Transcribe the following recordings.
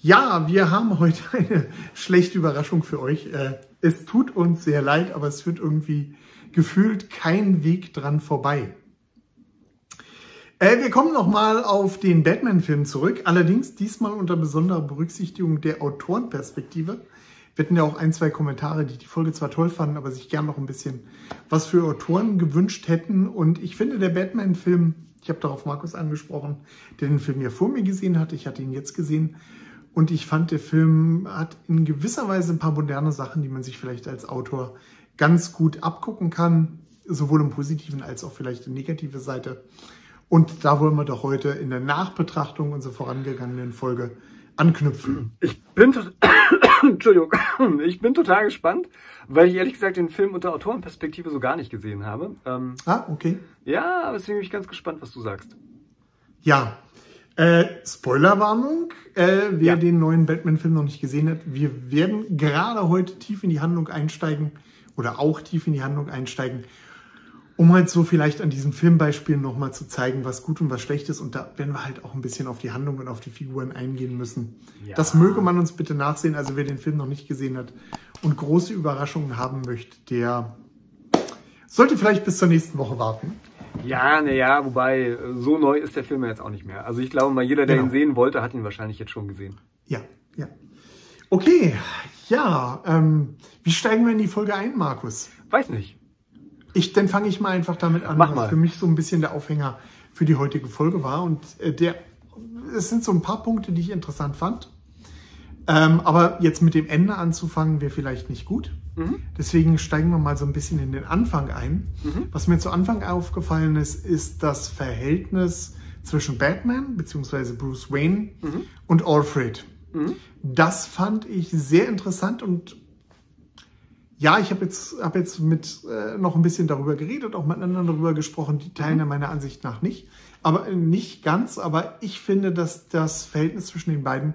Ja, wir haben heute eine schlechte Überraschung für euch. Äh, es tut uns sehr leid, aber es führt irgendwie gefühlt kein Weg dran vorbei. Äh, wir kommen nochmal auf den Batman-Film zurück, allerdings diesmal unter besonderer Berücksichtigung der Autorenperspektive. Wir hatten ja auch ein, zwei Kommentare, die die Folge zwar toll fanden, aber sich gern noch ein bisschen was für Autoren gewünscht hätten. Und ich finde, der Batman-Film, ich habe darauf Markus angesprochen, der den Film ja vor mir gesehen hat, ich hatte ihn jetzt gesehen, und ich fand, der Film hat in gewisser Weise ein paar moderne Sachen, die man sich vielleicht als Autor ganz gut abgucken kann, sowohl im positiven als auch vielleicht in negative Seite. Und da wollen wir doch heute in der Nachbetrachtung unserer vorangegangenen Folge anknüpfen. Ich bin, Entschuldigung, ich bin total gespannt, weil ich ehrlich gesagt den Film unter Autorenperspektive so gar nicht gesehen habe. Ähm, ah, okay. Ja, aber deswegen bin ich ganz gespannt, was du sagst. Ja, äh, Spoilerwarnung, äh, wer ja. den neuen Batman-Film noch nicht gesehen hat, wir werden gerade heute tief in die Handlung einsteigen oder auch tief in die Handlung einsteigen, um halt so vielleicht an diesen Filmbeispielen nochmal zu zeigen, was gut und was schlecht ist. Und da werden wir halt auch ein bisschen auf die Handlung und auf die Figuren eingehen müssen. Ja. Das möge man uns bitte nachsehen. Also wer den Film noch nicht gesehen hat und große Überraschungen haben möchte, der sollte vielleicht bis zur nächsten Woche warten. Ja, naja, wobei, so neu ist der Film ja jetzt auch nicht mehr. Also ich glaube mal, jeder, der genau. ihn sehen wollte, hat ihn wahrscheinlich jetzt schon gesehen. Ja, ja. Okay, ja, ähm, wie steigen wir in die Folge ein, Markus? Weiß nicht. Ich, dann fange ich mal einfach damit an, Mach was mal. für mich so ein bisschen der Aufhänger für die heutige Folge war. Und äh, der, es sind so ein paar Punkte, die ich interessant fand. Ähm, aber jetzt mit dem Ende anzufangen, wäre vielleicht nicht gut. Mhm. Deswegen steigen wir mal so ein bisschen in den Anfang ein. Mhm. Was mir zu Anfang aufgefallen ist, ist das Verhältnis zwischen Batman bzw. Bruce Wayne mhm. und Alfred. Mhm. Das fand ich sehr interessant und ja, ich habe jetzt, hab jetzt mit äh, noch ein bisschen darüber geredet, auch mit anderen darüber gesprochen, die teilen ja mhm. meiner Ansicht nach nicht. Aber äh, nicht ganz, aber ich finde, dass das Verhältnis zwischen den beiden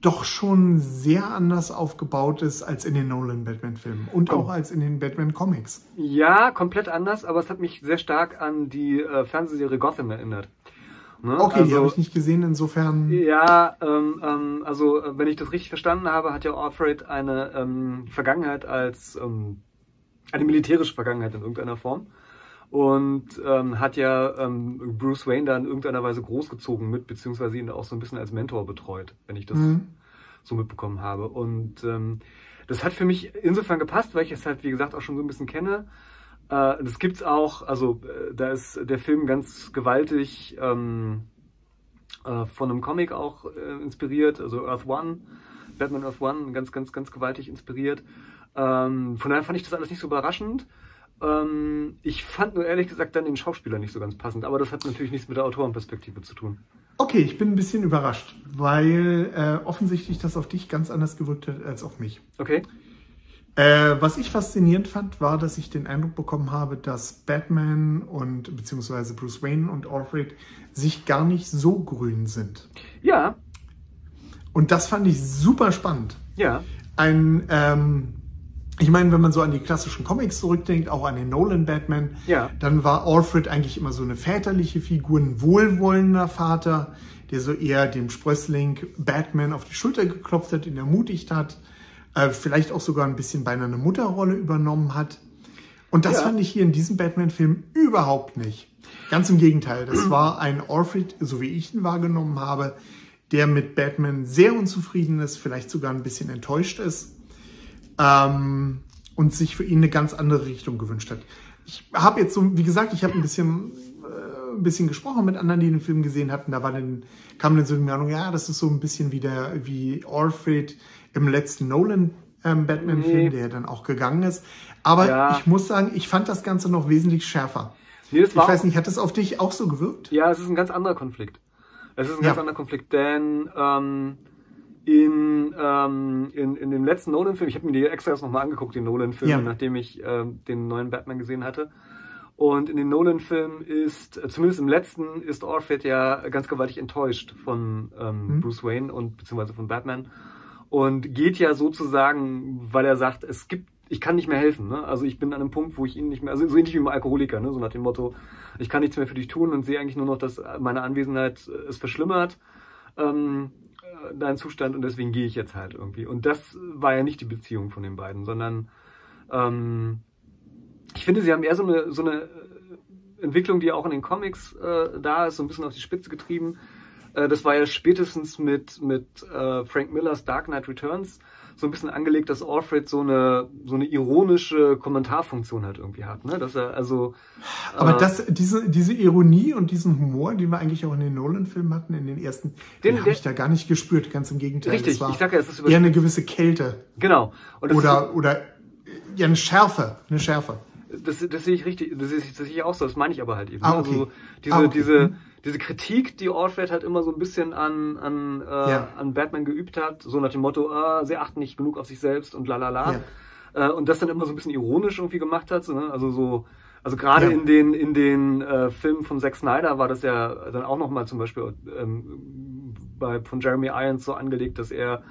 doch schon sehr anders aufgebaut ist als in den Nolan Batman-Filmen und auch als in den Batman-Comics. Ja, komplett anders, aber es hat mich sehr stark an die äh, Fernsehserie Gotham erinnert. Ne? Okay, also, die habe ich nicht gesehen, insofern. Ja, ähm, ähm, also wenn ich das richtig verstanden habe, hat ja Alfred eine ähm, Vergangenheit als ähm, eine militärische Vergangenheit in irgendeiner Form und ähm, hat ja ähm, Bruce Wayne da in irgendeiner Weise großgezogen mit, beziehungsweise ihn auch so ein bisschen als Mentor betreut, wenn ich das mhm. so mitbekommen habe. Und ähm, das hat für mich insofern gepasst, weil ich es halt, wie gesagt, auch schon so ein bisschen kenne. Äh, das gibt's auch, also äh, da ist der Film ganz gewaltig ähm, äh, von einem Comic auch äh, inspiriert, also Earth One, Batman Earth One, ganz, ganz, ganz gewaltig inspiriert. Ähm, von daher fand ich das alles nicht so überraschend. Ähm, ich fand nur ehrlich gesagt dann den Schauspieler nicht so ganz passend, aber das hat natürlich nichts mit der Autorenperspektive zu tun. Okay, ich bin ein bisschen überrascht, weil äh, offensichtlich das auf dich ganz anders gewirkt hat als auf mich. Okay. Äh, was ich faszinierend fand, war, dass ich den Eindruck bekommen habe, dass Batman und beziehungsweise Bruce Wayne und Alfred sich gar nicht so grün sind. Ja. Und das fand ich super spannend. Ja. Ein ähm, ich meine, wenn man so an die klassischen Comics zurückdenkt, auch an den Nolan Batman, ja. dann war Alfred eigentlich immer so eine väterliche Figur, ein wohlwollender Vater, der so eher dem Sprössling Batman auf die Schulter geklopft hat, ihn ermutigt hat, äh, vielleicht auch sogar ein bisschen beinahe eine Mutterrolle übernommen hat. Und das ja. fand ich hier in diesem Batman-Film überhaupt nicht. Ganz im Gegenteil, das war ein Alfred, so wie ich ihn wahrgenommen habe, der mit Batman sehr unzufrieden ist, vielleicht sogar ein bisschen enttäuscht ist ähm, und sich für ihn eine ganz andere Richtung gewünscht hat. Ich habe jetzt so, wie gesagt, ich habe ein bisschen, äh, ein bisschen gesprochen mit anderen, die den Film gesehen hatten. Da war dann, kam dann so die Meinung, ja, das ist so ein bisschen wie der, wie Alfred im letzten Nolan ähm, Batman-Film, nee. der dann auch gegangen ist. Aber ja. ich muss sagen, ich fand das Ganze noch wesentlich schärfer. Nee, ich weiß nicht, hat das auf dich auch so gewirkt? Ja, es ist ein ganz anderer Konflikt. Es ist ein ja. ganz anderer Konflikt, denn ähm, in, ähm, in, in dem letzten Nolan-Film, ich habe mir die extra erst nochmal angeguckt, den Nolan-Film, ja. nachdem ich äh, den neuen Batman gesehen hatte. Und in den Nolan-Filmen ist, äh, zumindest im letzten, ist Alfred ja ganz gewaltig enttäuscht von ähm, mhm. Bruce Wayne und beziehungsweise von Batman. Und geht ja sozusagen, weil er sagt, es gibt, ich kann nicht mehr helfen. Ne? Also ich bin an einem Punkt, wo ich ihn nicht mehr, also so ähnlich wie ein Alkoholiker, ne? so nach dem Motto, ich kann nichts mehr für dich tun und sehe eigentlich nur noch, dass meine Anwesenheit es verschlimmert. Ähm, deinen Zustand und deswegen gehe ich jetzt halt irgendwie. Und das war ja nicht die Beziehung von den beiden, sondern ähm, ich finde, sie haben eher so eine, so eine Entwicklung, die auch in den Comics äh, da ist, so ein bisschen auf die Spitze getrieben. Äh, das war ja spätestens mit, mit äh, Frank Millers Dark Knight Returns so ein bisschen angelegt, dass Alfred so eine so eine ironische Kommentarfunktion halt irgendwie hat, ne? Dass er also aber äh, das diese diese Ironie und diesen Humor, den wir eigentlich auch in den Nolan-Filmen hatten, in den ersten, den, den habe ich da gar nicht gespürt, ganz im Gegenteil. Richtig, ich sage ja, es ist eher eine gewisse Kälte. Genau. oder ist, oder ja eine Schärfe, eine Schärfe. Das, das sehe ich richtig, das sehe ich, das sehe ich auch so, das meine ich aber halt eben. Ah, okay. Also diese, ah, okay. diese, mhm diese Kritik, die Alfred halt immer so ein bisschen an, an, äh, ja. an Batman geübt hat, so nach dem Motto, ah, sie achten nicht genug auf sich selbst und lalala. Ja. Äh, und das dann immer so ein bisschen ironisch irgendwie gemacht hat. So, ne? Also so, also gerade ja. in den, in den äh, Filmen von Zack Snyder war das ja dann auch nochmal zum Beispiel ähm, bei, von Jeremy Irons so angelegt, dass er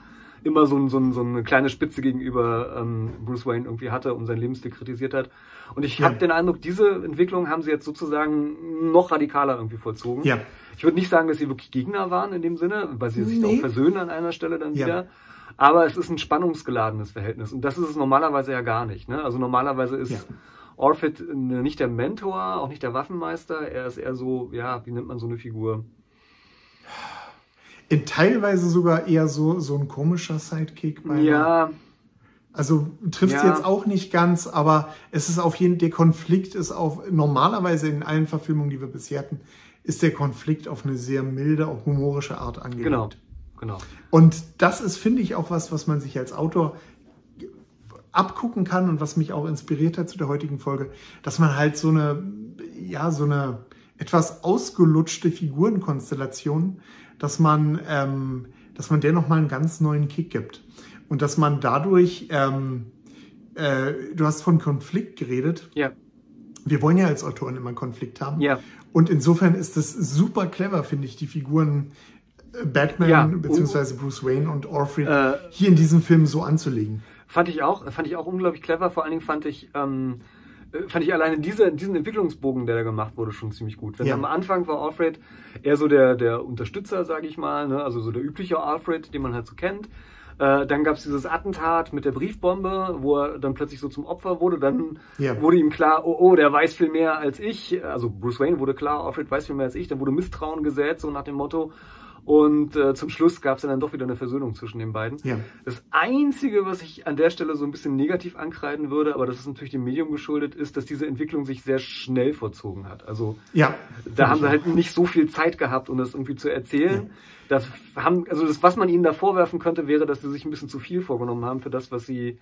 immer so, so, so eine kleine Spitze gegenüber ähm, Bruce Wayne irgendwie hatte und sein Lebensstil kritisiert hat. Und ich ja. habe den Eindruck, diese Entwicklung haben sie jetzt sozusagen noch radikaler irgendwie vollzogen. Ja. Ich würde nicht sagen, dass sie wirklich Gegner waren in dem Sinne, weil sie sich nee. auch versöhnen an einer Stelle dann ja. wieder. Aber es ist ein spannungsgeladenes Verhältnis. Und das ist es normalerweise ja gar nicht. Ne? Also normalerweise ist ja. Orphet nicht der Mentor, auch nicht der Waffenmeister. Er ist eher so, ja, wie nennt man so eine Figur? In teilweise sogar eher so, so ein komischer Sidekick. ja. Also trifft ja. jetzt auch nicht ganz, aber es ist auf jeden der Konflikt ist auf normalerweise in allen Verfilmungen, die wir bisher hatten, ist der Konflikt auf eine sehr milde, auch humorische Art angelegt. Genau. Genau. Und das ist, finde ich, auch was, was man sich als Autor abgucken kann und was mich auch inspiriert hat zu der heutigen Folge, dass man halt so eine, ja, so eine etwas ausgelutschte Figurenkonstellation dass man, ähm, dass man der nochmal einen ganz neuen Kick gibt. Und dass man dadurch, ähm, äh, du hast von Konflikt geredet. Ja. Wir wollen ja als Autoren immer Konflikt haben. Ja. Und insofern ist es super clever, finde ich, die Figuren äh, Batman ja. bzw. Bruce Wayne und Alfred äh, hier in diesem Film so anzulegen. Fand ich auch, fand ich auch unglaublich clever. Vor allen Dingen fand ich, ähm, äh, fand ich alleine diese, diesen Entwicklungsbogen, der da gemacht wurde, schon ziemlich gut. Wenn ja. am Anfang war Alfred eher so der, der Unterstützer, sage ich mal, ne? also so der übliche Alfred, den man halt so kennt. Äh, dann gab es dieses Attentat mit der Briefbombe, wo er dann plötzlich so zum Opfer wurde. Dann ja. wurde ihm klar, oh, oh, der weiß viel mehr als ich. Also Bruce Wayne wurde klar, Alfred weiß viel mehr als ich. Dann wurde Misstrauen gesät, so nach dem Motto, und äh, zum Schluss gab es dann doch wieder eine Versöhnung zwischen den beiden. Ja. Das Einzige, was ich an der Stelle so ein bisschen negativ ankreiden würde, aber das ist natürlich dem Medium geschuldet, ist, dass diese Entwicklung sich sehr schnell vollzogen hat. Also ja, da haben sie halt nicht so viel Zeit gehabt, um das irgendwie zu erzählen. Ja. Das haben, also das, was man ihnen da vorwerfen könnte, wäre, dass sie sich ein bisschen zu viel vorgenommen haben für das, was sie,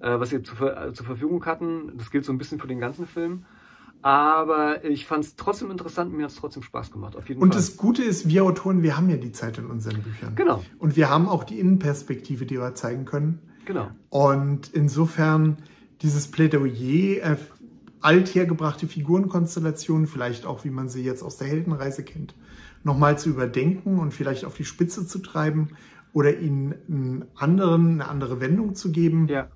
äh, was sie zu, äh, zur Verfügung hatten. Das gilt so ein bisschen für den ganzen Film. Aber ich fand es trotzdem interessant, mir hat es trotzdem Spaß gemacht, auf jeden und Fall. das Gute ist, wir Autoren, wir haben ja die Zeit in unseren Büchern. Genau. Und wir haben auch die Innenperspektive, die wir zeigen können. Genau. Und insofern dieses Plädoyer, äh, althergebrachte Figurenkonstellationen, vielleicht auch, wie man sie jetzt aus der Heldenreise kennt, nochmal zu überdenken und vielleicht auf die Spitze zu treiben oder ihnen einen anderen, eine andere Wendung zu geben. Ja.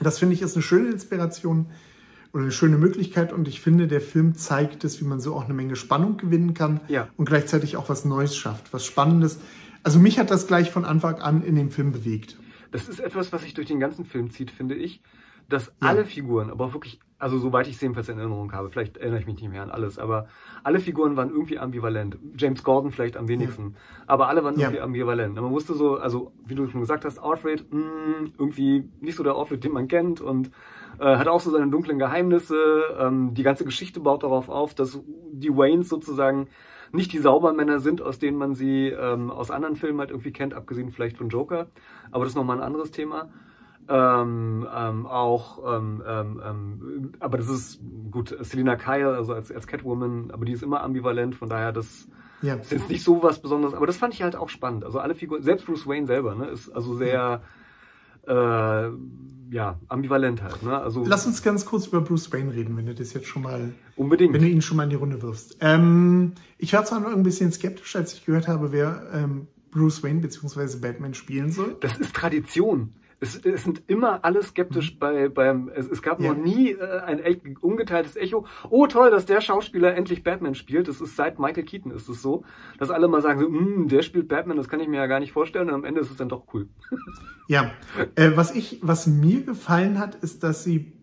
Das finde ich ist eine schöne Inspiration oder eine schöne Möglichkeit und ich finde, der Film zeigt es, wie man so auch eine Menge Spannung gewinnen kann ja. und gleichzeitig auch was Neues schafft, was Spannendes. Also mich hat das gleich von Anfang an in dem Film bewegt. Das ist etwas, was sich durch den ganzen Film zieht, finde ich, dass ja. alle Figuren, aber auch wirklich, also soweit ich es jedenfalls in Erinnerung habe, vielleicht erinnere ich mich nicht mehr an alles, aber alle Figuren waren irgendwie ambivalent. James Gordon vielleicht am wenigsten, ja. aber alle waren irgendwie ambivalent. Man wusste so, also wie du schon gesagt hast, Alfred, mh, mm, irgendwie nicht so der Alfred, den man kennt und äh, hat auch so seine dunklen Geheimnisse. Ähm, die ganze Geschichte baut darauf auf, dass die Waynes sozusagen nicht die Saubermänner sind, aus denen man sie ähm, aus anderen Filmen halt irgendwie kennt, abgesehen vielleicht von Joker. Aber das ist nochmal ein anderes Thema. Ähm, ähm, auch, ähm, ähm, ähm, aber das ist gut, Selina Kyle, also als, als Catwoman, aber die ist immer ambivalent, von daher das ja. ist jetzt nicht so was Besonderes, aber das fand ich halt auch spannend. Also alle Figuren, selbst Bruce Wayne selber, ne, ist also sehr, äh, ja, ambivalent halt. Ne? Also, Lass uns ganz kurz über Bruce Wayne reden, wenn du das jetzt schon mal. Unbedingt. Wenn du ihn schon mal in die Runde wirfst. Ähm, ich war zwar noch ein bisschen skeptisch, als ich gehört habe, wer ähm, Bruce Wayne bzw. Batman spielen soll. Das ist Tradition. Es, es sind immer alle skeptisch mhm. bei, beim, es, es gab ja. noch nie äh, ein ungeteiltes Echo. Oh toll, dass der Schauspieler endlich Batman spielt. Das ist seit Michael Keaton ist es so, dass alle mal sagen so, mm, der spielt Batman, das kann ich mir ja gar nicht vorstellen. Und am Ende ist es dann doch cool. Ja, äh, was ich, was mir gefallen hat, ist, dass sie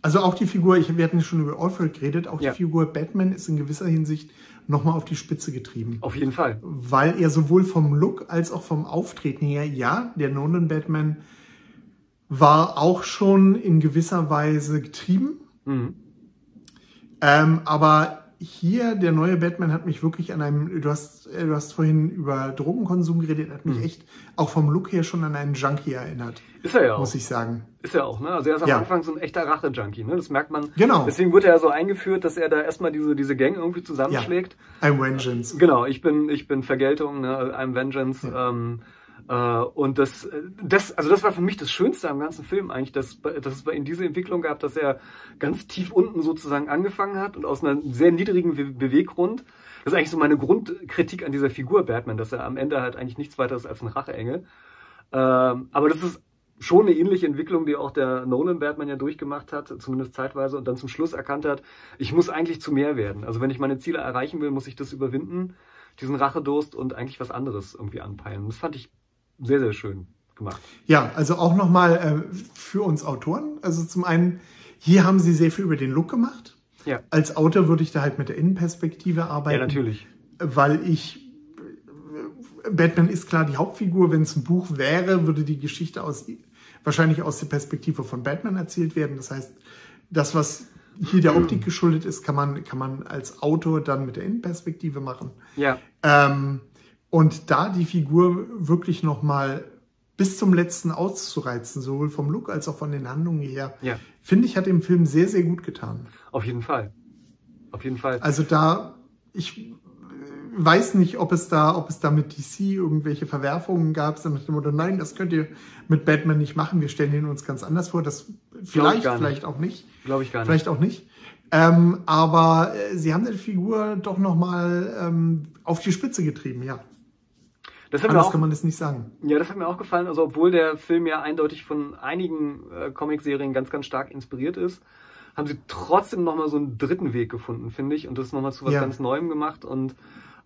also auch die Figur, ich, wir hatten schon über Alfred geredet, auch ja. die Figur Batman ist in gewisser Hinsicht nochmal auf die Spitze getrieben. Auf jeden Fall. Weil er sowohl vom Look als auch vom Auftreten her, ja, der Nolan Batman war auch schon in gewisser Weise getrieben. Mhm. Ähm, aber hier, der neue Batman hat mich wirklich an einem, du hast, äh, du hast vorhin über Drogenkonsum geredet, hat mich mhm. echt auch vom Look her schon an einen Junkie erinnert. Ist er ja auch. Muss ich sagen. Ist er auch, ne? Also er ist am ja. Anfang so ein echter Rache-Junkie, ne? Das merkt man. Genau. Deswegen wurde er so eingeführt, dass er da erstmal diese, diese Gang irgendwie zusammenschlägt. Ja. I'm Vengeance. Genau, ich bin, ich bin Vergeltung, ne? I'm Vengeance. Ja. Ähm, äh, und das, das, also das war für mich das Schönste am ganzen Film eigentlich, dass, dass es bei ihm diese Entwicklung gab, dass er ganz tief unten sozusagen angefangen hat und aus einem sehr niedrigen Beweggrund. Das ist eigentlich so meine Grundkritik an dieser Figur Batman, dass er am Ende halt eigentlich nichts weiter ist als ein Racheengel. Ähm, aber das ist schon eine ähnliche Entwicklung, die auch der Nolan Batman ja durchgemacht hat, zumindest zeitweise, und dann zum Schluss erkannt hat, ich muss eigentlich zu mehr werden. Also wenn ich meine Ziele erreichen will, muss ich das überwinden, diesen Rachedurst und eigentlich was anderes irgendwie anpeilen. Das fand ich sehr, sehr schön gemacht. Ja, also auch nochmal äh, für uns Autoren. Also zum einen, hier haben sie sehr viel über den Look gemacht. Ja. Als Autor würde ich da halt mit der Innenperspektive arbeiten. Ja, natürlich. Weil ich Batman ist klar die Hauptfigur. Wenn es ein Buch wäre, würde die Geschichte aus wahrscheinlich aus der Perspektive von Batman erzählt werden. Das heißt, das, was hier der Optik geschuldet ist, kann man, kann man als Autor dann mit der Innenperspektive machen. Ja. Ähm, und da die Figur wirklich nochmal bis zum letzten auszureizen, sowohl vom Look als auch von den Handlungen her, ja. finde ich, hat dem Film sehr, sehr gut getan. Auf jeden Fall. Auf jeden Fall. Also da, ich weiß nicht, ob es da, ob es da mit DC irgendwelche Verwerfungen gab, sondern nach dem Motto, nein, das könnt ihr mit Batman nicht machen, wir stellen ihn uns ganz anders vor. Das vielleicht, vielleicht auch nicht. Glaube ich gar nicht. Vielleicht auch nicht. Ähm, aber äh, sie haben die Figur doch nochmal ähm, auf die Spitze getrieben, ja. Das hat Anders auch, kann man das nicht sagen. Ja, das hat mir auch gefallen. Also obwohl der Film ja eindeutig von einigen äh, Comicserien ganz, ganz stark inspiriert ist, haben sie trotzdem nochmal so einen dritten Weg gefunden, finde ich, und das nochmal zu was ja. ganz Neuem gemacht. Und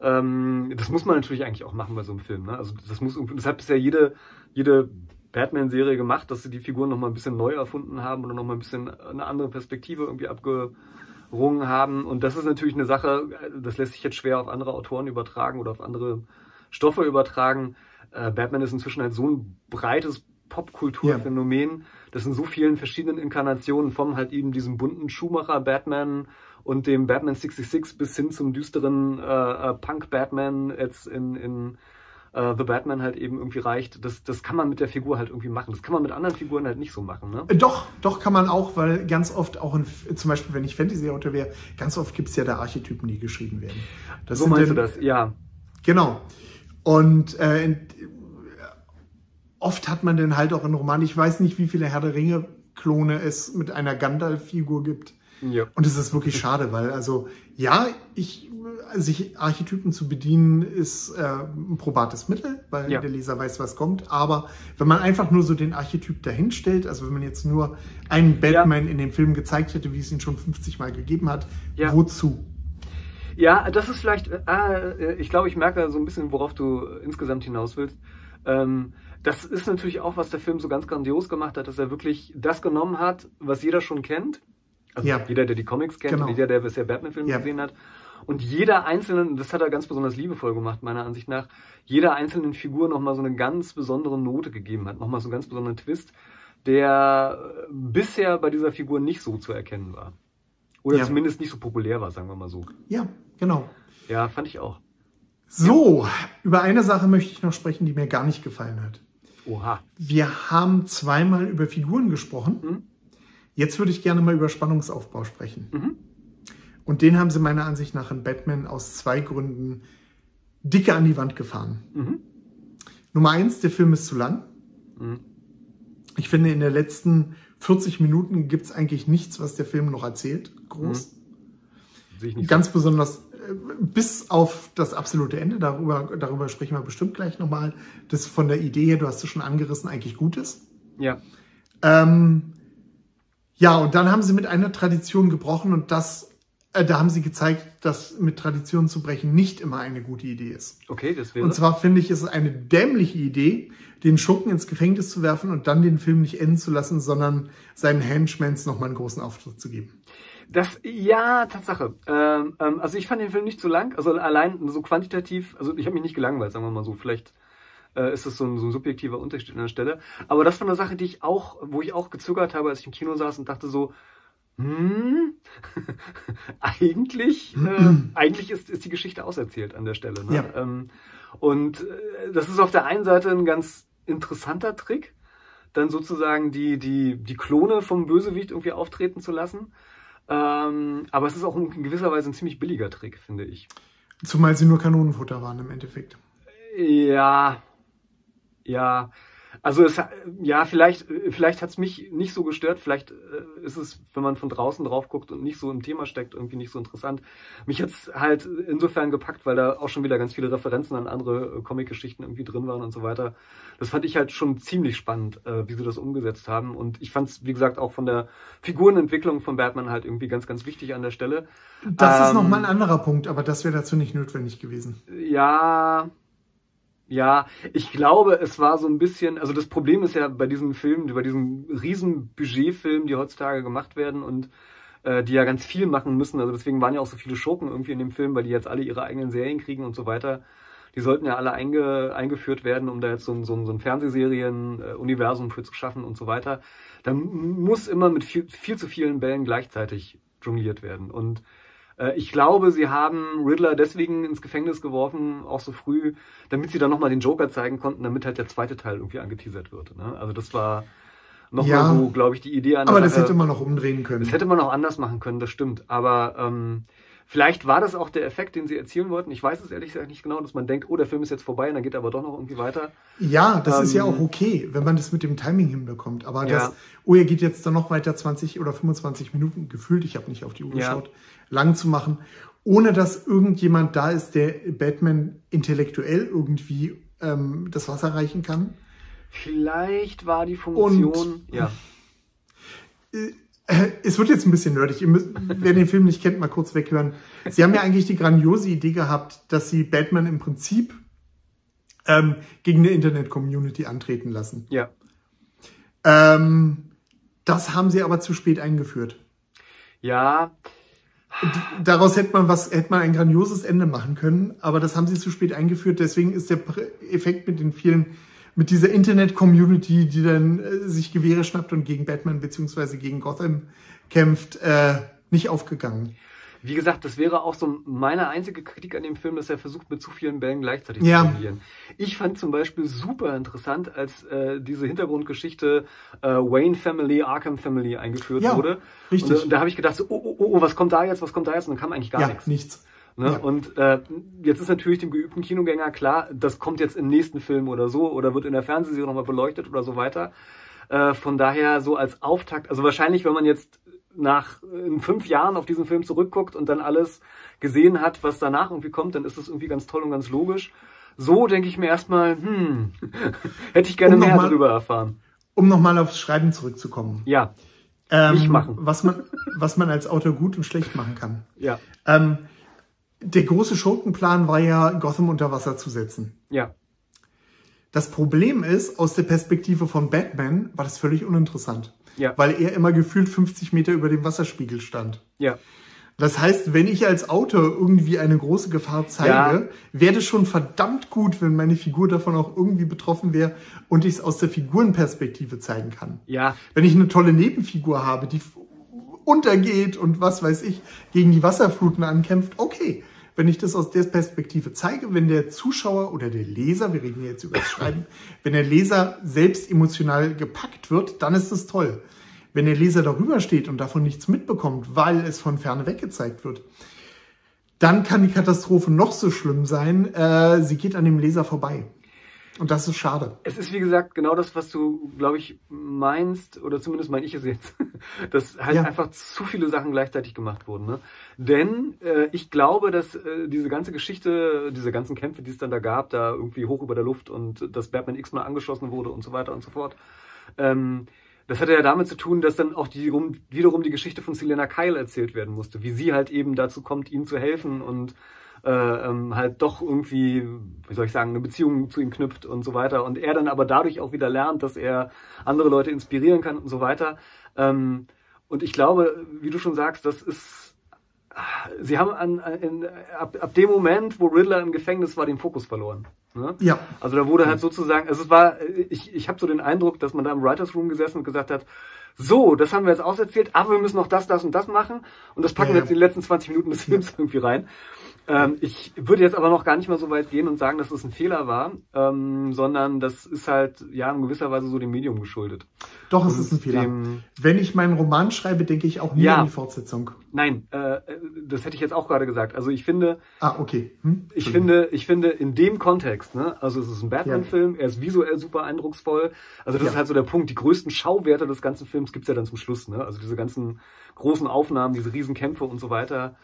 ähm, das muss man natürlich eigentlich auch machen bei so einem Film. Ne? Also das muss, das hat bisher jede, jede Batman-Serie gemacht, dass sie die Figuren nochmal ein bisschen neu erfunden haben oder nochmal ein bisschen eine andere Perspektive irgendwie abgerungen haben. Und das ist natürlich eine Sache, das lässt sich jetzt schwer auf andere Autoren übertragen oder auf andere Stoffe übertragen. Äh, Batman ist inzwischen halt so ein breites Popkulturphänomen, ja. das in so vielen verschiedenen Inkarnationen vom halt eben diesem bunten Schumacher Batman und dem Batman 66 bis hin zum düsteren äh, äh, Punk Batman jetzt in, in äh, The Batman halt eben irgendwie reicht. Das, das kann man mit der Figur halt irgendwie machen. Das kann man mit anderen Figuren halt nicht so machen. Ne? Äh, doch, doch kann man auch, weil ganz oft auch, in, zum Beispiel wenn ich Fantasy-Autor wäre, ganz oft gibt es ja da Archetypen, die geschrieben werden. Das so meinst denn, du das? Ja. Genau. Und äh, oft hat man dann halt auch in Roman, ich weiß nicht, wie viele Herr der Ringe-Klone es mit einer Gandalf-Figur gibt. Ja. Und es ist wirklich schade, weil also ja, ich sich Archetypen zu bedienen ist äh, ein probates Mittel, weil ja. der Leser weiß, was kommt. Aber wenn man einfach nur so den Archetyp dahinstellt, also wenn man jetzt nur einen Batman ja. in dem Film gezeigt hätte, wie es ihn schon 50 Mal gegeben hat, wozu? Ja, das ist vielleicht, äh, ich glaube, ich merke so ein bisschen, worauf du insgesamt hinaus willst. Ähm, das ist natürlich auch, was der Film so ganz grandios gemacht hat, dass er wirklich das genommen hat, was jeder schon kennt. Also ja. jeder, der die Comics kennt, genau. jeder, der bisher Batman-Filme ja. gesehen hat. Und jeder einzelnen, das hat er ganz besonders liebevoll gemacht, meiner Ansicht nach, jeder einzelnen Figur nochmal so eine ganz besondere Note gegeben hat, nochmal so einen ganz besonderen Twist, der bisher bei dieser Figur nicht so zu erkennen war. Oder ja. zumindest nicht so populär war, sagen wir mal so. Ja, genau. Ja, fand ich auch. So, über eine Sache möchte ich noch sprechen, die mir gar nicht gefallen hat. Oha. Wir haben zweimal über Figuren gesprochen. Mhm. Jetzt würde ich gerne mal über Spannungsaufbau sprechen. Mhm. Und den haben sie meiner Ansicht nach in Batman aus zwei Gründen dicke an die Wand gefahren. Mhm. Nummer eins, der Film ist zu lang. Mhm. Ich finde, in den letzten 40 Minuten gibt es eigentlich nichts, was der Film noch erzählt. Groß. Mhm. Ganz so. besonders äh, bis auf das absolute Ende, darüber, darüber sprechen wir bestimmt gleich nochmal, das von der Idee her, du hast es schon angerissen, eigentlich gut ist. Ja. Ähm, ja, und dann haben sie mit einer Tradition gebrochen und das, äh, da haben sie gezeigt, dass mit Traditionen zu brechen nicht immer eine gute Idee ist. Okay, das wäre. Und zwar finde ich, ist es eine dämliche Idee, den Schurken ins Gefängnis zu werfen und dann den Film nicht enden zu lassen, sondern seinen Henchmans nochmal einen großen Auftritt zu geben. Das, ja, Tatsache. Ähm, ähm, also ich fand den Film nicht zu lang, also allein so quantitativ, also ich habe mich nicht gelangweilt, sagen wir mal so. Vielleicht äh, ist es so ein, so ein subjektiver Unterschied an der Stelle. Aber das war eine Sache, die ich auch, wo ich auch gezögert habe, als ich im Kino saß und dachte so, hm, eigentlich, äh, eigentlich ist, ist die Geschichte auserzählt an der Stelle. Ne? Ja. Ähm, und äh, das ist auf der einen Seite ein ganz interessanter Trick, dann sozusagen die, die, die Klone vom Bösewicht irgendwie auftreten zu lassen. Ähm, aber es ist auch in gewisser Weise ein ziemlich billiger Trick, finde ich. Zumal sie nur Kanonenfutter waren im Endeffekt. Ja, ja. Also es, ja, vielleicht, vielleicht hat es mich nicht so gestört. Vielleicht äh, ist es, wenn man von draußen drauf guckt und nicht so im Thema steckt, irgendwie nicht so interessant. Mich hat's halt insofern gepackt, weil da auch schon wieder ganz viele Referenzen an andere äh, Comic-Geschichten irgendwie drin waren und so weiter. Das fand ich halt schon ziemlich spannend, äh, wie sie das umgesetzt haben. Und ich fand es, wie gesagt, auch von der Figurenentwicklung von Batman halt irgendwie ganz, ganz wichtig an der Stelle. Das ist Ähm, nochmal ein anderer Punkt, aber das wäre dazu nicht notwendig gewesen. Ja, ja, ich glaube, es war so ein bisschen, also das Problem ist ja bei diesen Filmen, bei diesen riesen Budgetfilmen, die heutzutage gemacht werden und äh, die ja ganz viel machen müssen. Also deswegen waren ja auch so viele Schurken irgendwie in dem Film, weil die jetzt alle ihre eigenen Serien kriegen und so weiter. Die sollten ja alle einge, eingeführt werden, um da jetzt so ein, so ein, so ein Fernsehserien-Universum für zu schaffen und so weiter. Da muss immer mit viel, viel zu vielen Bällen gleichzeitig jongliert werden. Und äh, ich glaube, sie haben Riddler deswegen ins Gefängnis geworfen, auch so früh, damit sie dann nochmal den Joker zeigen konnten, damit halt der zweite Teil irgendwie angeteasert wird. Ne? Also das war nochmal Ja. so, glaube ich, die Idee an der Aber das hätte man noch umdrehen können. Das hätte man auch anders machen können, das stimmt. Aber ähm, vielleicht war das auch der Effekt, den sie erzielen wollten. Ich weiß es ehrlich gesagt nicht genau, dass man denkt, oh, der Film ist jetzt vorbei und dann geht er aber doch noch irgendwie weiter. Ja, das ist ja Ähm, auch okay, wenn man das mit dem Timing hinbekommt. Aber Ja. das, oh, er geht jetzt dann noch weiter 20 oder 25 Minuten gefühlt, ich habe nicht auf die Uhr Ja. geschaut, lang zu machen, ohne dass irgendjemand da ist, der Batman intellektuell irgendwie ähm, das Wasser reichen kann. Vielleicht war die Funktion. Und- ja. Äh, Es wird jetzt ein bisschen nerdig. Müsst, wer den Film nicht kennt, mal kurz weghören. Sie haben ja eigentlich die grandiose Idee gehabt, dass sie Batman im Prinzip ähm, gegen eine Internet-Community antreten lassen. Ja. Ähm, das haben sie aber zu spät eingeführt. Ja. Daraus hätte man was, hätte man ein grandioses Ende machen können, aber das haben sie zu spät eingeführt. Deswegen ist der Effekt mit den vielen, mit dieser Internet-Community, die dann äh, sich Gewehre schnappt und gegen Batman beziehungsweise gegen Gotham kämpft, äh, nicht aufgegangen. Wie gesagt, das wäre auch so meine einzige Kritik an dem Film, dass er versucht, mit zu vielen Bällen gleichzeitig Ja. zu jonglieren. Ich fand zum Beispiel super interessant, als äh, diese Hintergrundgeschichte äh, Wayne Family, Arkham Family eingeführt Ja, wurde. richtig. Und, da- und da habe ich gedacht, so, oh, oh, oh, oh, was kommt da jetzt, was kommt da jetzt? Und dann kam eigentlich gar ja, nichts. nichts. Ne? Ja. Und äh, jetzt ist natürlich dem geübten Kinogänger klar, das kommt jetzt im nächsten Film oder so oder wird in der Fernsehserie nochmal beleuchtet oder so weiter. Äh, von daher so als Auftakt, also wahrscheinlich, wenn man jetzt nach äh, in fünf Jahren auf diesen Film zurückguckt und dann alles gesehen hat, was danach irgendwie kommt, dann ist das irgendwie ganz toll und ganz logisch. So denke ich mir erstmal, hm, hätte ich gerne Um mehr mal- darüber erfahren. Um nochmal aufs Schreiben zurückzukommen. Ja, Ähm, Nicht machen. Was man, was man als Autor gut und schlecht machen kann. ja, Ähm, der große Schurkenplan war ja, Gotham unter Wasser zu setzen. ja, Das Problem ist, aus der Perspektive von Batman war das völlig uninteressant. Ja. Weil er immer gefühlt 50 Meter über dem Wasserspiegel stand. ja. Das heißt, wenn ich als Autor irgendwie eine große Gefahr zeige, Ja. wäre es schon verdammt gut, wenn meine Figur davon auch irgendwie betroffen wäre und ich es aus der Figurenperspektive zeigen kann. Ja, Wenn ich eine tolle Nebenfigur habe, die untergeht und was weiß ich, gegen die Wasserfluten ankämpft, okay. Wenn ich das aus der Perspektive zeige, wenn der Zuschauer oder der Leser, wir reden jetzt über das Schreiben, wenn der Leser selbst emotional gepackt wird, dann ist das toll. Wenn der Leser darüber steht und davon nichts mitbekommt, weil es von ferne weg gezeigt wird, dann kann die Katastrophe noch so schlimm sein, äh, sie geht an dem Leser vorbei. Und das ist schade. Es ist wie gesagt genau das, was du, glaube ich, meinst, oder zumindest meine ich es jetzt. Dass halt ja. einfach zu viele Sachen gleichzeitig gemacht wurden. Ne? Denn äh, ich glaube, dass äh, diese ganze Geschichte, diese ganzen Kämpfe, die es dann da gab, da irgendwie hoch über der Luft und dass Batman x-mal angeschossen wurde und so weiter und so fort, ähm, das hatte ja damit zu tun, dass dann auch die, wiederum die Geschichte von Selena Kyle erzählt werden musste, wie sie halt eben dazu kommt, ihm zu helfen und äh, ähm, halt doch irgendwie, wie soll ich sagen, eine Beziehung zu ihm knüpft und so weiter. Und er dann aber dadurch auch wieder lernt, dass er andere Leute inspirieren kann und so weiter. Ähm, und ich glaube, wie du schon sagst, das ist sie haben an, in, ab, ab dem Moment, wo Riddler im Gefängnis war, den Fokus verloren. Ne? Ja. Also da wurde halt sozusagen, also es war, ich, ich habe so den Eindruck, dass man da im Writers Room gesessen und gesagt hat, so, das haben wir jetzt auserzählt, aber wir müssen noch das, das und das machen und das packen ja, wir jetzt in die letzten 20 Minuten des Films ja. irgendwie rein. Ähm, ich würde jetzt aber noch gar nicht mal so weit gehen und sagen, dass es das ein Fehler war, ähm, sondern das ist halt ja in gewisser Weise so dem Medium geschuldet. Doch, es ist ein Fehler. Dem, Wenn ich meinen Roman schreibe, denke ich auch nie ja, an die Fortsetzung. Nein, äh, das hätte ich jetzt auch gerade gesagt. Also ich finde, ah okay, hm? ich finde, ich finde in dem Kontext, ne, also es ist ein Batman-Film, ja. er ist visuell super eindrucksvoll. Also das ja. ist halt so der Punkt. Die größten Schauwerte des ganzen Films gibt's ja dann zum Schluss, ne? Also diese ganzen großen Aufnahmen, diese Riesenkämpfe und so weiter.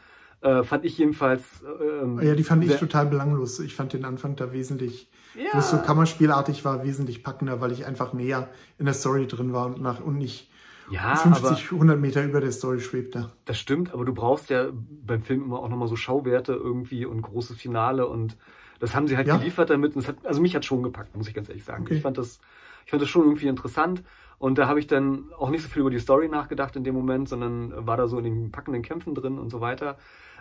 Äh, fand ich jedenfalls. Ähm, ja, die fand ich total belanglos. Ich fand den Anfang da wesentlich, ja. wo es so kammerspielartig war, wesentlich packender, weil ich einfach näher in der Story drin war und, nach, und nicht ja, 50, aber, 100 Meter über der Story schwebte. Das stimmt, aber du brauchst ja beim Film immer auch nochmal so Schauwerte irgendwie und großes Finale und das haben sie halt ja? geliefert damit. Und hat, also mich hat schon gepackt, muss ich ganz ehrlich sagen. Okay. Ich fand das, ich fand das schon irgendwie interessant. Und da habe ich dann auch nicht so viel über die Story nachgedacht in dem Moment, sondern war da so in den packenden Kämpfen drin und so weiter.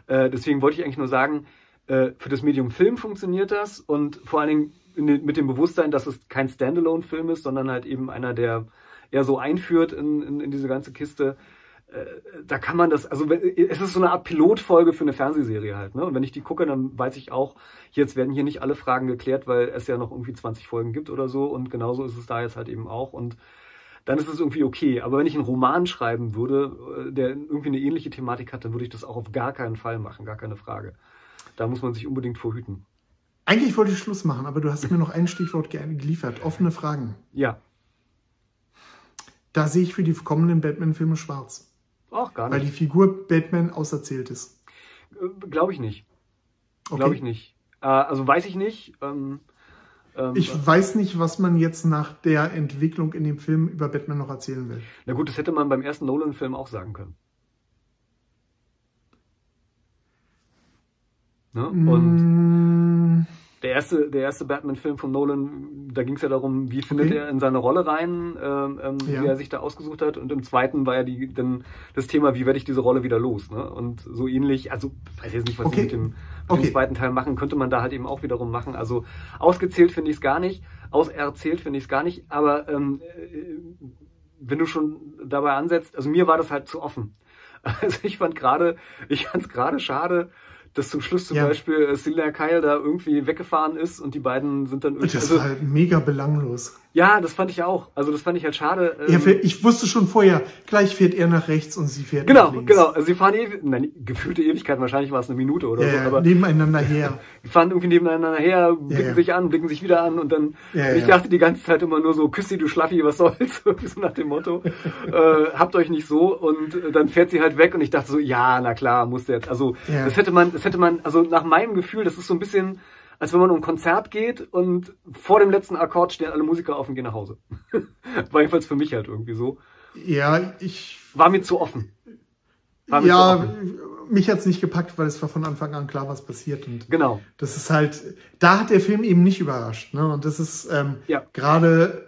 Äh, deswegen wollte ich eigentlich nur sagen, äh, für das Medium Film funktioniert das und vor allen Dingen den, mit dem Bewusstsein, dass es kein Standalone-Film ist, sondern halt eben einer, der eher so einführt in, in, in diese ganze Kiste. Äh, da kann man das, also es ist so eine Art Pilotfolge für eine Fernsehserie halt. Ne? Und wenn ich die gucke, dann weiß ich auch, jetzt werden hier nicht alle Fragen geklärt, weil es ja noch irgendwie 20 Folgen gibt oder so. Und genauso ist es da jetzt halt eben auch. Und dann ist es irgendwie okay. Aber wenn ich einen Roman schreiben würde, äh, der irgendwie eine ähnliche Thematik hat, dann würde ich das auch auf gar keinen Fall machen, gar keine Frage. Da muss man sich unbedingt vorhüten. Eigentlich wollte ich Schluss machen, aber du hast mir noch ein Stichwort geliefert. Offene Fragen. Ja. Da sehe ich für die kommenden Batman-Filme schwarz. Ach, gar nicht. Weil die Figur Batman auserzählt ist. Äh, Glaube ich nicht. Okay. Glaube ich nicht. Äh, also weiß ich nicht. Ähm, ich weiß nicht, was man jetzt nach der Entwicklung in dem Film über Batman noch erzählen will. Na gut, das hätte man beim ersten Nolan-Film auch sagen können. Ne? Und mm. Erste, der erste Batman-Film von Nolan, da ging es ja darum, wie findet okay. er in seine Rolle rein, ähm, ähm, ja. wie er sich da ausgesucht hat. Und im zweiten war ja die, dann das Thema, wie werde ich diese Rolle wieder los. Ne? Und so ähnlich, also weiß jetzt nicht, was okay. sie mit dem okay. den zweiten Teil machen, könnte man da halt eben auch wiederum machen. Also ausgezählt finde ich es gar nicht, auserzählt finde ich es gar nicht, aber ähm, äh, wenn du schon dabei ansetzt, also mir war das halt zu offen. Also ich fand gerade, ich fand es gerade schade, dass zum Schluss zum ja. Beispiel Celia Kyle da irgendwie weggefahren ist und die beiden sind dann irgendwie. Das also, war halt mega belanglos. Ja, das fand ich auch. Also das fand ich halt schade. Ähm, ich wusste schon vorher, gleich fährt er nach rechts und sie fährt genau, nach links. Genau, genau. Sie fahren ewig, nein, gefühlte Ewigkeit, wahrscheinlich war es eine Minute oder ja, so. Aber nebeneinander her. Die fahren irgendwie nebeneinander her, blicken ja, sich an, blicken sich wieder an und dann, ich dachte die ganze Zeit immer nur so, küss sie, du Schlaffi, was soll's? so nach dem Motto. äh, habt euch nicht so und dann fährt sie halt weg und ich dachte so, ja, na klar, muss jetzt. Also das hätte man, das hätte man, also nach meinem Gefühl, das ist so ein bisschen als wenn man um ein Konzert geht und vor dem letzten Akkord stehen alle Musiker auf und gehen nach Hause. War jedenfalls für mich halt irgendwie so. Ja, ich. War mir zu offen. War mir ja, zu offen. mich hat's nicht gepackt, weil es war von Anfang an klar, was passiert. Und genau. Das ist halt, da hat der Film eben nicht überrascht. Ne? Und das ist ähm, ja. gerade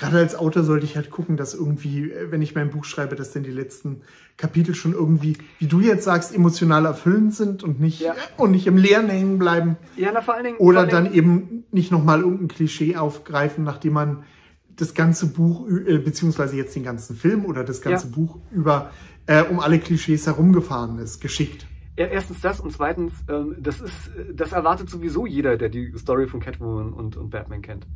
gerade als Autor sollte ich halt gucken, dass irgendwie, wenn ich mein Buch schreibe, dass denn die letzten Kapitel schon irgendwie, wie du jetzt sagst, emotional erfüllend sind und nicht, ja. und nicht im Leeren hängen bleiben. Ja, na, vor allen Dingen. Oder dann Dingen, eben nicht nochmal irgendein Klischee aufgreifen, nachdem man das ganze Buch, äh, beziehungsweise jetzt den ganzen Film oder das ganze ja. Buch über, äh, um alle Klischees herumgefahren ist, geschickt. Ja, erstens das und zweitens, ähm, das ist, das erwartet sowieso jeder, der die Story von Catwoman und, und Batman kennt.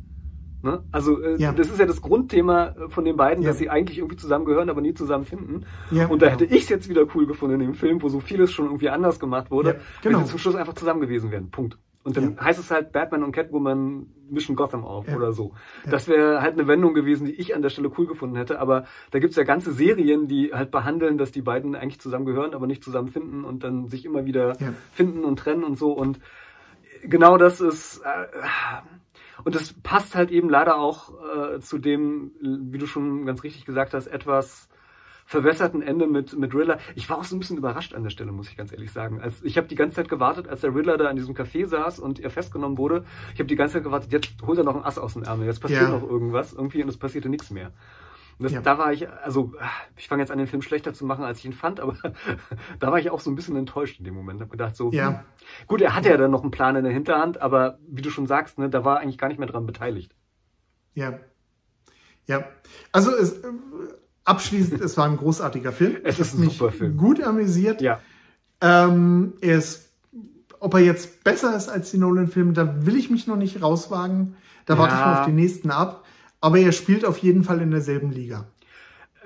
Ne? Also äh, ja. das ist ja das Grundthema äh, von den beiden, ja. dass sie eigentlich irgendwie zusammengehören, aber nie zusammen finden. Ja, und da hätte ich es jetzt wieder cool gefunden in dem Film, wo so vieles schon irgendwie anders gemacht wurde, genau. wenn sie zum Schluss einfach zusammen gewesen wären. Punkt. Und dann heißt es halt Batman und Catwoman mischen Gotham auf oder so. Das wäre halt eine Wendung gewesen, die ich an der Stelle cool gefunden hätte. Aber da gibt's ja ganze Serien, die halt behandeln, dass die beiden eigentlich zusammen gehören, aber nicht zusammen finden und dann sich immer wieder finden und trennen und so. Und genau das ist. Äh, und das passt halt eben leider auch äh, zu dem, wie du schon ganz richtig gesagt hast, etwas verwässerten Ende mit, mit Riddler. Ich war auch so ein bisschen überrascht an der Stelle, muss ich ganz ehrlich sagen. Als, ich habe die ganze Zeit gewartet, als der Riddler da in diesem Café saß und er festgenommen wurde. Ich habe die ganze Zeit gewartet, jetzt holt er noch ein Ass aus dem Ärmel, jetzt passiert Ja. noch irgendwas irgendwie und es passierte nichts mehr. Und das, Ja. da war ich, also ich fange jetzt an, den Film schlechter zu machen, als ich ihn fand, aber da war ich auch so ein bisschen enttäuscht in dem Moment. Hab gedacht, so, Ja. hm, gut, er hatte ja dann noch einen Plan in der Hinterhand, aber wie du schon sagst, ne, da war eigentlich gar nicht mehr dran beteiligt. Ja. Ja. Also es, äh, abschließend, es war ein großartiger Film. Es ist ein mich super Film. Gut amüsiert. Ja. Ähm, er ist, ob er jetzt besser ist als die Nolan-Filme, da will ich mich noch nicht rauswagen. Da warte ich Ja. mal auf den nächsten ab. Aber er spielt auf jeden Fall in derselben Liga.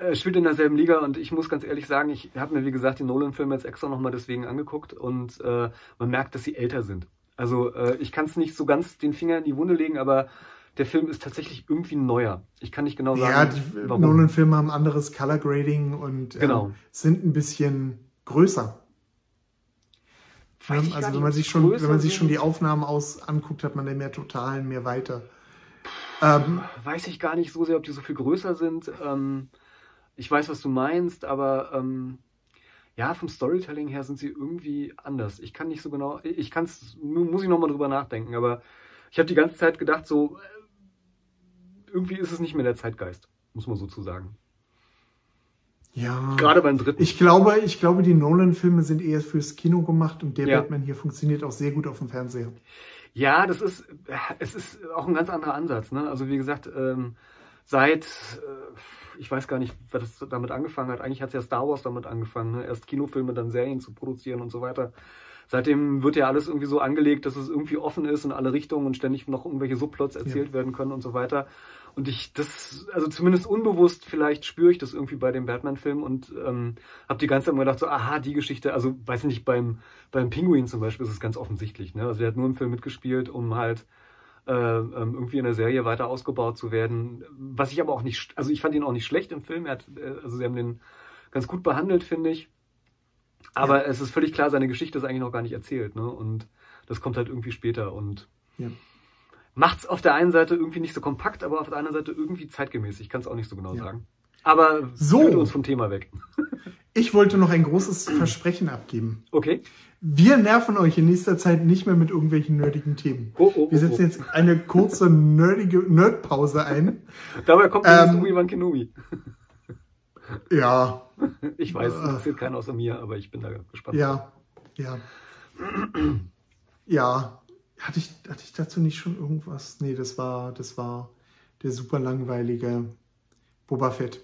äh, spielt in derselben Liga und ich muss ganz ehrlich sagen, ich habe mir wie gesagt die Nolan-Filme jetzt extra nochmal deswegen angeguckt und äh, man merkt, dass sie älter sind. Also äh, ich kann es nicht so ganz den Finger in die Wunde legen, aber der Film ist tatsächlich irgendwie neuer. Ich kann nicht genau sagen, Ja, die. Nolan-Filme haben anderes Color Grading und ähm, Genau. sind ein bisschen größer. Weiß Also wenn man sich schon, wenn man sich schon die. Aufnahmen aus anguckt, hat man da mehr Totalen, mehr Weiter. Ähm, weiß ich gar nicht so sehr, ob die so viel größer sind. Ähm, ich weiß, was du meinst, aber ähm, ja, vom Storytelling her sind sie irgendwie anders. Ich kann nicht so genau, ich kann es, muss ich nochmal drüber nachdenken, aber ich habe die ganze Zeit gedacht, so äh, irgendwie ist es nicht mehr der Zeitgeist, muss man sozu sagen. ja. Gerade beim dritten. Ich glaube, ich glaube, die Nolan-Filme sind eher fürs Kino gemacht und der Ja. Batman hier funktioniert auch sehr gut auf dem Fernseher. Ja, das ist, es ist auch ein ganz anderer Ansatz. Ne? Also wie gesagt, ähm, seit, äh, ich weiß gar nicht, wer das damit angefangen hat. Eigentlich hat ja Star Wars damit angefangen. Ne? Erst Kinofilme, dann Serien zu produzieren und so weiter. Seitdem wird ja alles irgendwie so angelegt, dass es irgendwie offen ist in alle Richtungen und ständig noch irgendwelche Subplots erzählt werden können und so weiter. Und ich, das, also zumindest unbewusst vielleicht spüre ich das irgendwie bei dem Batman-Film und ähm, habe die ganze Zeit immer gedacht, so, aha, die Geschichte, also weiß ich nicht, beim, beim Pinguin zum Beispiel ist es ganz offensichtlich. Ne? Also der hat nur im Film mitgespielt, um halt äh, ähm, irgendwie in der Serie weiter ausgebaut zu werden. Was ich aber auch nicht, also ich fand ihn auch nicht schlecht im Film. Er hat, äh, also sie haben den ganz gut behandelt, finde ich. Aber es ist völlig klar, seine Geschichte ist eigentlich noch gar nicht erzählt. Ne? Und das kommt halt irgendwie später und Ja. macht's auf der einen Seite irgendwie nicht so kompakt, aber auf der anderen Seite irgendwie zeitgemäß. Ich kann es auch nicht so genau Ja. sagen. Aber So. führt uns vom Thema weg. Ich wollte noch ein großes Versprechen abgeben. Okay. Wir nerven euch in nächster Zeit nicht mehr mit irgendwelchen nerdigen Themen. Oh, oh, Wir oh, setzen oh. jetzt eine kurze nerdige Nerdpause ein. Dabei kommt ähm, Obi-Wan Kenobi. Ja, Ich weiß, es interessiert keinen außer mir, aber ich bin da gespannt. ja, ja. Ja. Hatte ich, hatte ich dazu nicht schon irgendwas? Nee, das war, das war der super langweilige Boba Fett,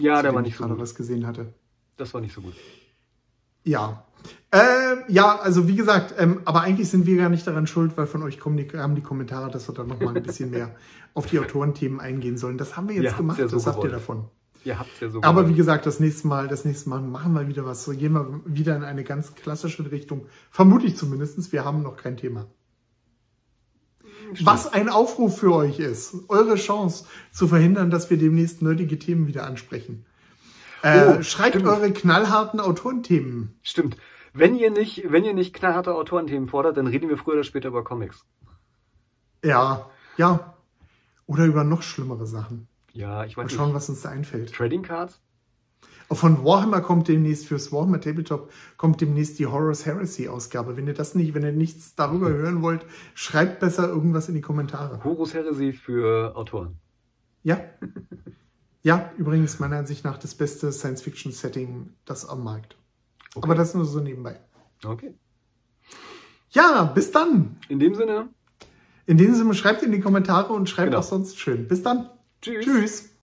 Ja, der war ich nicht so gerade gut. was gesehen hatte. Das war nicht so gut. Ja. Äh, ja, also wie gesagt, ähm, aber eigentlich sind wir gar nicht daran schuld, weil von euch kommen die, haben die Kommentare, dass wir da nochmal ein bisschen mehr auf die Autorenthemen eingehen sollen. Das haben wir jetzt habt's gemacht, ja so das habt ihr davon. Ihr habt's ja so Aber wie gesagt, das nächste Mal, das nächste Mal machen wir wieder was. So gehen wir wieder in eine ganz klassische Richtung. Vermute ich zumindest. Wir haben noch kein Thema. Was ein Aufruf für euch ist. Eure Chance zu verhindern, dass wir demnächst nerdige Themen wieder ansprechen. Äh, Oh, schreibt stimmt. eure knallharten Autorenthemen. Stimmt. Wenn ihr nicht, wenn ihr nicht knallharte Autorenthemen fordert, dann reden wir früher oder später über Comics. Ja, ja. Oder über noch schlimmere Sachen. Ja, ich Mal weiß schauen, nicht. was uns da einfällt. Trading Cards? Auch von Warhammer kommt demnächst fürs Warhammer Tabletop kommt demnächst die Horus Heresy Ausgabe. Wenn ihr das nicht, wenn ihr nichts darüber hören wollt, schreibt besser irgendwas in die Kommentare. Horus Heresy für Autoren. Ja. Ja, übrigens meiner Ansicht nach das beste Science-Fiction-Setting, das am Markt. Okay. Aber das nur so nebenbei. Okay. Ja, bis dann. In dem Sinne, In dem Sinne schreibt in die Kommentare und schreibt Genau. auch sonst schön. Bis dann. Tschüss. Tschüss.